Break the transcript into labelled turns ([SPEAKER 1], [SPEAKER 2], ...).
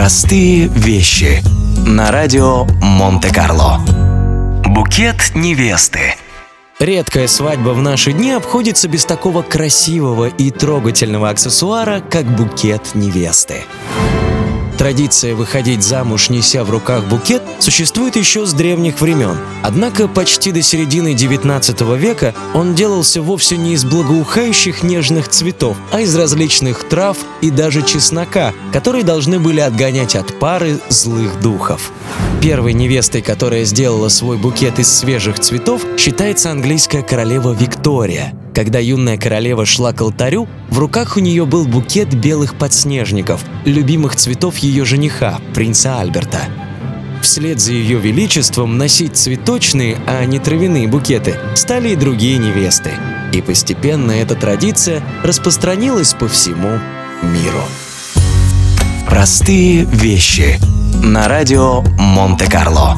[SPEAKER 1] Простые вещи на радио Монте-Карло. Букет невесты.
[SPEAKER 2] Редкая свадьба в наши дни обходится без такого красивого и трогательного аксессуара, как букет невесты. Традиция выходить замуж, неся в руках букет, существует еще с древних времен. Однако почти до середины 19 века он делался вовсе не из благоухающих нежных цветов, а из различных трав и даже чеснока, которые должны были отгонять от пары злых духов. Первой невестой, которая сделала свой букет из свежих цветов, считается английская королева Виктория. Когда юная королева шла к алтарю, в руках у нее был букет белых подснежников, любимых цветов ее жениха, принца Альберта. Вслед за ее величеством носить цветочные, а не травяные букеты стали и другие невесты. И постепенно эта традиция распространилась по всему миру.
[SPEAKER 1] Простые вещи на радио Монте-Карло.